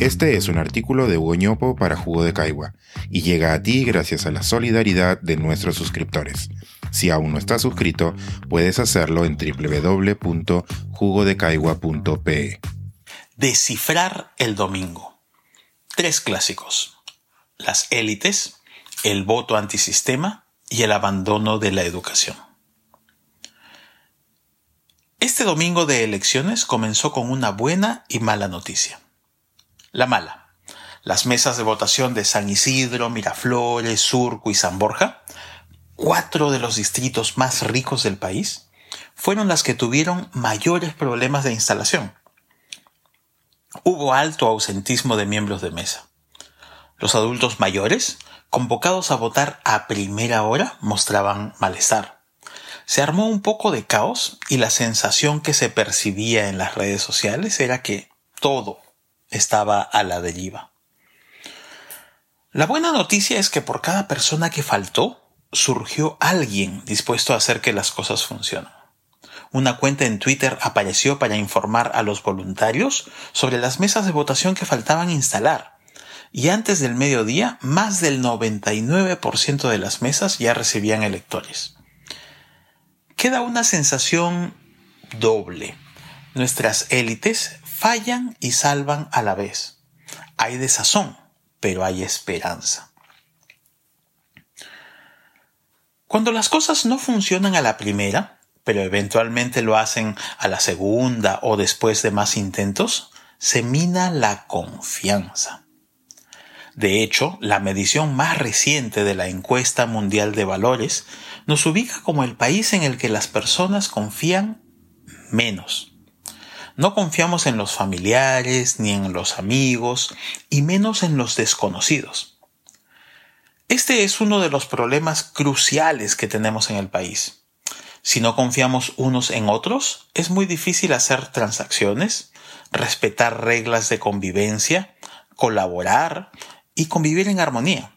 Este es un artículo de Hugo para Jugo de Caigua y llega a ti gracias a la solidaridad de nuestros suscriptores. Si aún no estás suscrito, puedes hacerlo en www.jugodecaigua.pe. Descifrar el domingo. Tres clásicos. Las élites, el voto antisistema y el abandono de la educación. Este domingo de elecciones comenzó con una buena y mala noticia. La mala. Las mesas de votación de San Isidro, Miraflores, Surco y San Borja, cuatro de los distritos más ricos del país, fueron las que tuvieron mayores problemas de instalación. Hubo alto ausentismo de miembros de mesa. Los adultos mayores, convocados a votar a primera hora, mostraban malestar. Se armó un poco de caos y la sensación que se percibía en las redes sociales era que todo estaba a la deriva. La buena noticia es que por cada persona que faltó, surgió alguien dispuesto a hacer que las cosas funcionen. Una cuenta en Twitter apareció para informar a los voluntarios sobre las mesas de votación que faltaban instalar. Y antes del mediodía, más del 99% de las mesas ya recibían electores. Queda una sensación doble. Nuestras élites fallan y salvan a la vez. Hay desazón, pero hay esperanza. Cuando las cosas no funcionan a la primera, pero eventualmente lo hacen a la segunda o después de más intentos, se mina la confianza. De hecho, la medición más reciente de la encuesta mundial de valores nos ubica como el país en el que las personas confían menos. No confiamos en los familiares ni en los amigos y menos en los desconocidos. Este es uno de los problemas cruciales que tenemos en el país. Si no confiamos unos en otros, es muy difícil hacer transacciones, respetar reglas de convivencia, colaborar y convivir en armonía.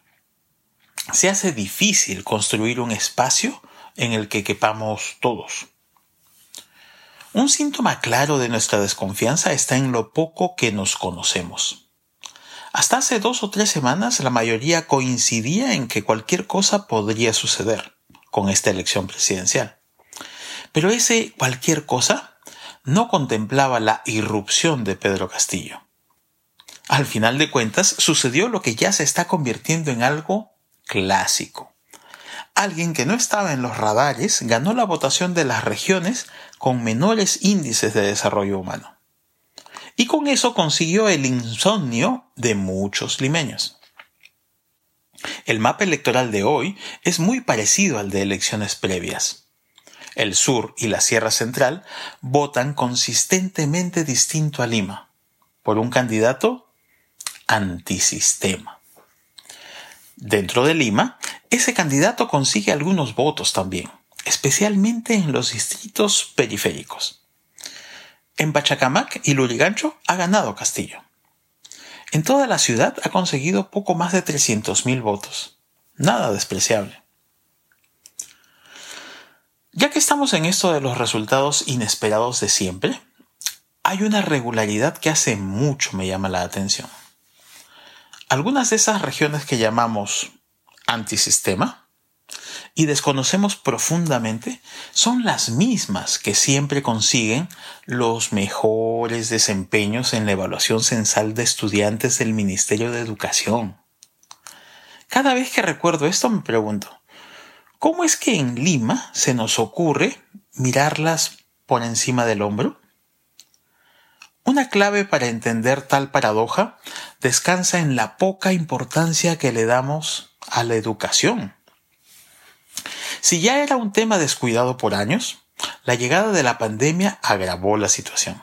Se hace difícil construir un espacio en el que quepamos todos. Un síntoma claro de nuestra desconfianza está en lo poco que nos conocemos. Hasta hace dos o tres semanas la mayoría coincidía en que cualquier cosa podría suceder con esta elección presidencial. Pero ese cualquier cosa no contemplaba la irrupción de Pedro Castillo. Al final de cuentas sucedió lo que ya se está convirtiendo en algo clásico alguien que no estaba en los radares ganó la votación de las regiones con menores índices de desarrollo humano. Y con eso consiguió el insomnio de muchos limeños. El mapa electoral de hoy es muy parecido al de elecciones previas. El sur y la Sierra Central votan consistentemente distinto a Lima, por un candidato antisistema. Dentro de Lima, ese candidato consigue algunos votos también, especialmente en los distritos periféricos. En Pachacamac y Lurigancho ha ganado Castillo. En toda la ciudad ha conseguido poco más de 300.000 votos. Nada despreciable. Ya que estamos en esto de los resultados inesperados de siempre, hay una regularidad que hace mucho me llama la atención. Algunas de esas regiones que llamamos antisistema y desconocemos profundamente son las mismas que siempre consiguen los mejores desempeños en la evaluación censal de estudiantes del Ministerio de Educación. Cada vez que recuerdo esto me pregunto, ¿cómo es que en Lima se nos ocurre mirarlas por encima del hombro? Una clave para entender tal paradoja descansa en la poca importancia que le damos a la educación. Si ya era un tema descuidado por años, la llegada de la pandemia agravó la situación.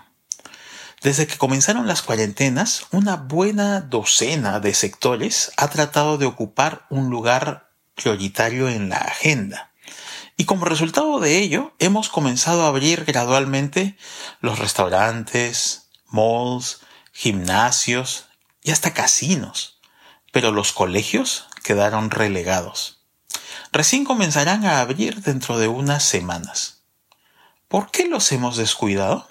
Desde que comenzaron las cuarentenas, una buena docena de sectores ha tratado de ocupar un lugar prioritario en la agenda. Y como resultado de ello, hemos comenzado a abrir gradualmente los restaurantes, malls, gimnasios y hasta casinos. Pero los colegios quedaron relegados. Recién comenzarán a abrir dentro de unas semanas. ¿Por qué los hemos descuidado?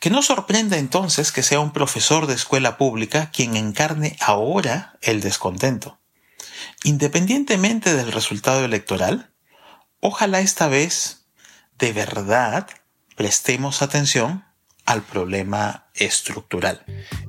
Que no sorprenda entonces que sea un profesor de escuela pública quien encarne ahora el descontento. Independientemente del resultado electoral, ojalá esta vez de verdad prestemos atención al problema estructural.